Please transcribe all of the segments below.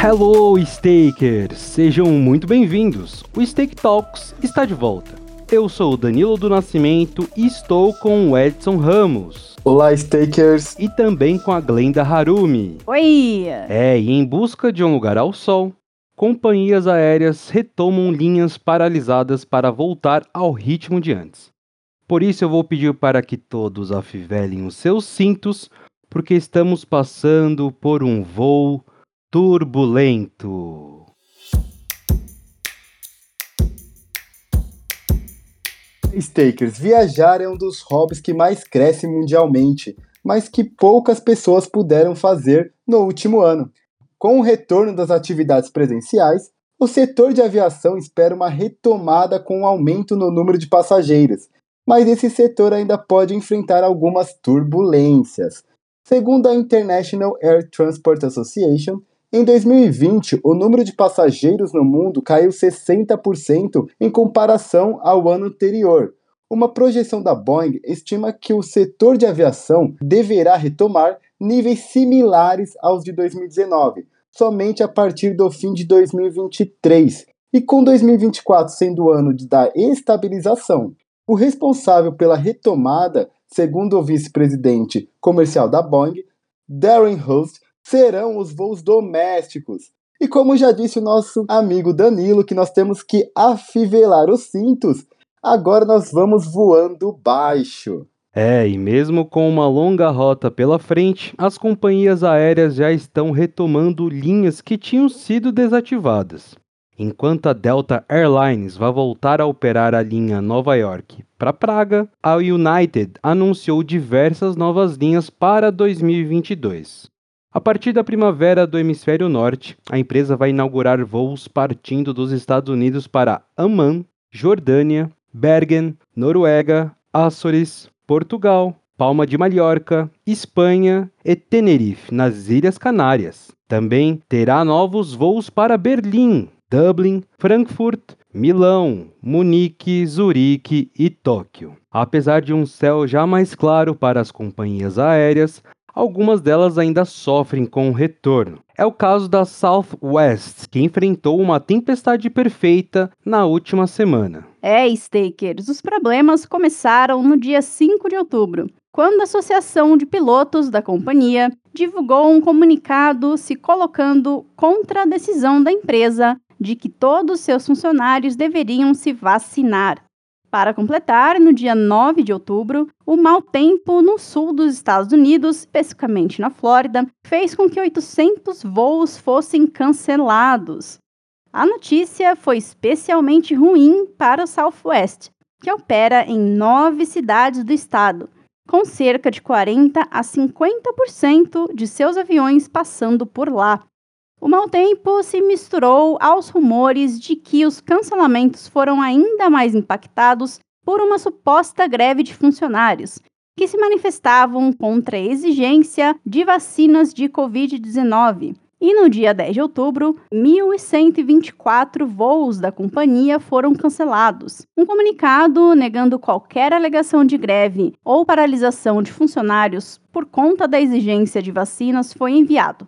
Hello, Stakers! Sejam muito bem-vindos. O Stake Talks está de volta. Eu sou o Danilo do Nascimento e estou com o Edson Ramos. Olá, Stakers! E também com a Glenda Harumi. Oi! É, e em busca de um lugar ao sol, companhias aéreas retomam linhas paralisadas para voltar ao ritmo de antes. Por isso eu vou pedir para que todos afivelem os seus cintos, porque estamos passando por um voo turbulento. Stakers, viajar é um dos hobbies que mais cresce mundialmente, mas que poucas pessoas puderam fazer no último ano. Com o retorno das atividades presenciais, o setor de aviação espera uma retomada com um aumento no número de passageiros, mas esse setor ainda pode enfrentar algumas turbulências. Segundo a International Air Transport Association, em 2020, o número de passageiros no mundo caiu 60% em comparação ao ano anterior. Uma projeção da Boeing estima que o setor de aviação deverá retomar níveis similares aos de 2019, somente a partir do fim de 2023. E com 2024 sendo o ano da estabilização, o responsável pela retomada, segundo o vice-presidente comercial da Boeing, Darren Host, serão os voos domésticos. E como já disse o nosso amigo Danilo, que nós temos que afivelar os cintos, agora nós vamos voando baixo. É, e mesmo com uma longa rota pela frente, as companhias aéreas já estão retomando linhas que tinham sido desativadas. Enquanto a Delta Airlines vai voltar a operar a linha Nova York para Praga, a United anunciou diversas novas linhas para 2022. A partir da primavera do hemisfério norte, a empresa vai inaugurar voos partindo dos Estados Unidos para Amman, Jordânia, Bergen, Noruega, Açores, Portugal, Palma de Mallorca, Espanha e Tenerife, nas Ilhas Canárias. Também terá novos voos para Berlim, Dublin, Frankfurt, Milão, Munique, Zurique e Tóquio. Apesar de um céu já mais claro para as companhias aéreas, algumas delas ainda sofrem com o retorno. É o caso da Southwest, que enfrentou uma tempestade perfeita na última semana. É, Stakers, os problemas começaram no dia 5 de outubro, quando a Associação de Pilotos da companhia divulgou um comunicado se colocando contra a decisão da empresa de que todos seus funcionários deveriam se vacinar. Para completar, no dia 9 de outubro, o mau tempo no sul dos Estados Unidos, especificamente na Flórida, fez com que 800 voos fossem cancelados. A notícia foi especialmente ruim para o Southwest, que opera em nove cidades do estado, com cerca de 40 a 50% de seus aviões passando por lá. O mau tempo se misturou aos rumores de que os cancelamentos foram ainda mais impactados por uma suposta greve de funcionários, que se manifestavam contra a exigência de vacinas de Covid-19. E no dia 10 de outubro, 1.124 voos da companhia foram cancelados. Um comunicado negando qualquer alegação de greve ou paralisação de funcionários por conta da exigência de vacinas foi enviado.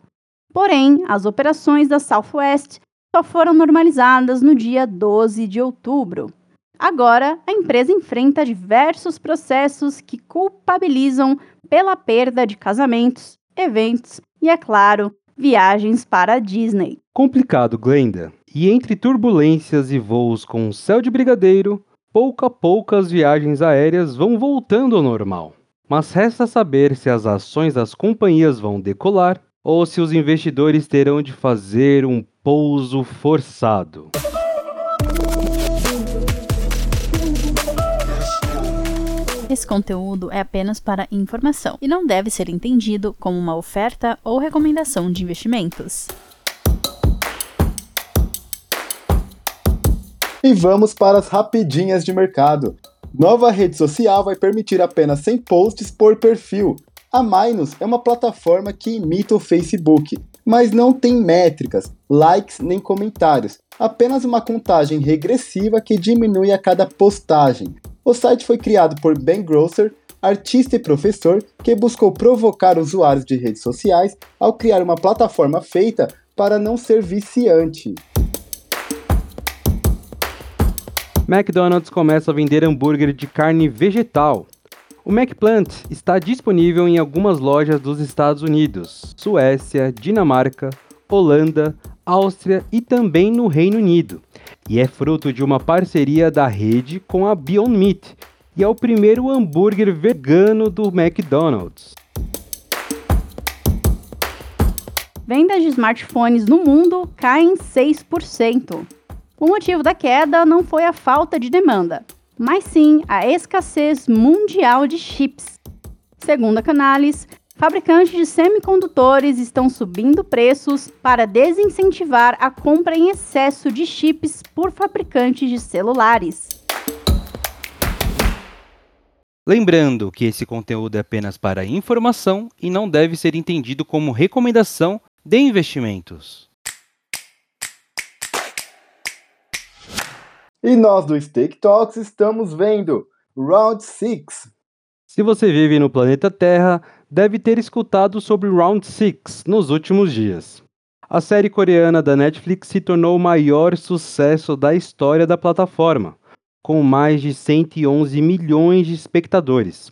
Porém, as operações da Southwest só foram normalizadas no dia 12 de outubro. Agora, a empresa enfrenta diversos processos que culpabilizam pela perda de casamentos, eventos e, é claro, viagens para a Disney. Complicado, Glenda. E entre turbulências e voos com céu de brigadeiro, pouco a pouco as viagens aéreas vão voltando ao normal. Mas resta saber se as ações das companhias vão decolar ou se os investidores terão de fazer um pouso forçado. Esse conteúdo é apenas para informação e não deve ser entendido como uma oferta ou recomendação de investimentos. E vamos para as rapidinhas de mercado. Nova rede social vai permitir apenas 100 posts por perfil, a Minus é uma plataforma que imita o Facebook, mas não tem métricas, likes nem comentários, apenas uma contagem regressiva que diminui a cada postagem. O site foi criado por Ben Grosser, artista e professor que buscou provocar usuários de redes sociais ao criar uma plataforma feita para não ser viciante. McDonald's começa a vender hambúrguer de carne vegetal. O McPlant está disponível em algumas lojas dos Estados Unidos, Suécia, Dinamarca, Holanda, Áustria e também no Reino Unido. E é fruto de uma parceria da rede com a Beyond Meat, e é o primeiro hambúrguer vegano do McDonald's. Vendas de smartphones no mundo caem 6%. O motivo da queda não foi a falta de demanda, mas sim a escassez mundial de chips. Segundo a Canalys, fabricantes de semicondutores estão subindo preços para desincentivar a compra em excesso de chips por fabricantes de celulares. Lembrando que esse conteúdo é apenas para informação e não deve ser entendido como recomendação de investimentos. E nós do Stake Talks estamos vendo Round 6. Se você vive no planeta Terra, deve ter escutado sobre Round 6 nos últimos dias. A série coreana da Netflix se tornou o maior sucesso da história da plataforma, com mais de 111 milhões de espectadores,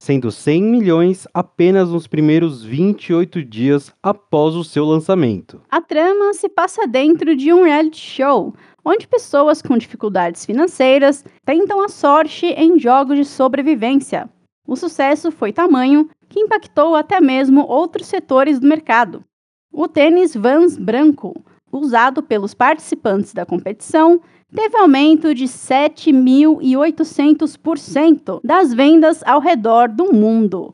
sendo 100 milhões apenas nos primeiros 28 dias após o seu lançamento. A trama se passa dentro de um reality show, onde pessoas com dificuldades financeiras tentam a sorte em jogos de sobrevivência. O sucesso foi tamanho que impactou até mesmo outros setores do mercado. O tênis Vans branco, usado pelos participantes da competição, teve aumento de 7.800% das vendas ao redor do mundo.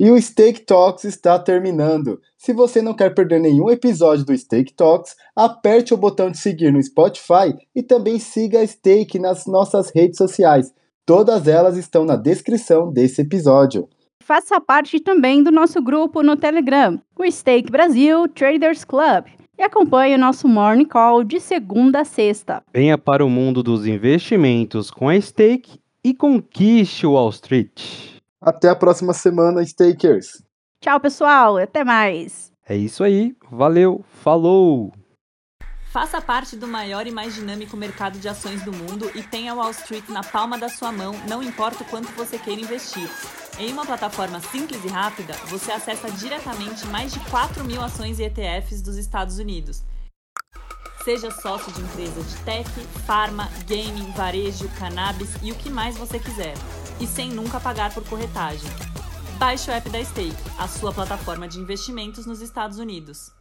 E o Steak Talks está terminando. Se você não quer perder nenhum episódio do Steak Talks, aperte o botão de seguir no Spotify e também siga a Steak nas nossas redes sociais. Todas elas estão na descrição desse episódio. Faça parte também do nosso grupo no Telegram, o Steak Brasil Traders Club, e acompanhe o nosso Morning Call de segunda a sexta. Venha para o mundo dos investimentos com a Stake e conquiste o Wall Street. Até a próxima semana, Stakers. Tchau, pessoal. Até mais. É isso aí. Valeu. Falou. Faça parte do maior e mais dinâmico mercado de ações do mundo e tenha Wall Street na palma da sua mão, não importa o quanto você queira investir. Em uma plataforma simples e rápida, você acessa diretamente mais de 4 mil ações e ETFs dos Estados Unidos. Seja sócio de empresa de tech, farma, gaming, varejo, cannabis e o que mais você quiser e sem nunca pagar por corretagem. Baixe o app da Stake, a sua plataforma de investimentos nos Estados Unidos.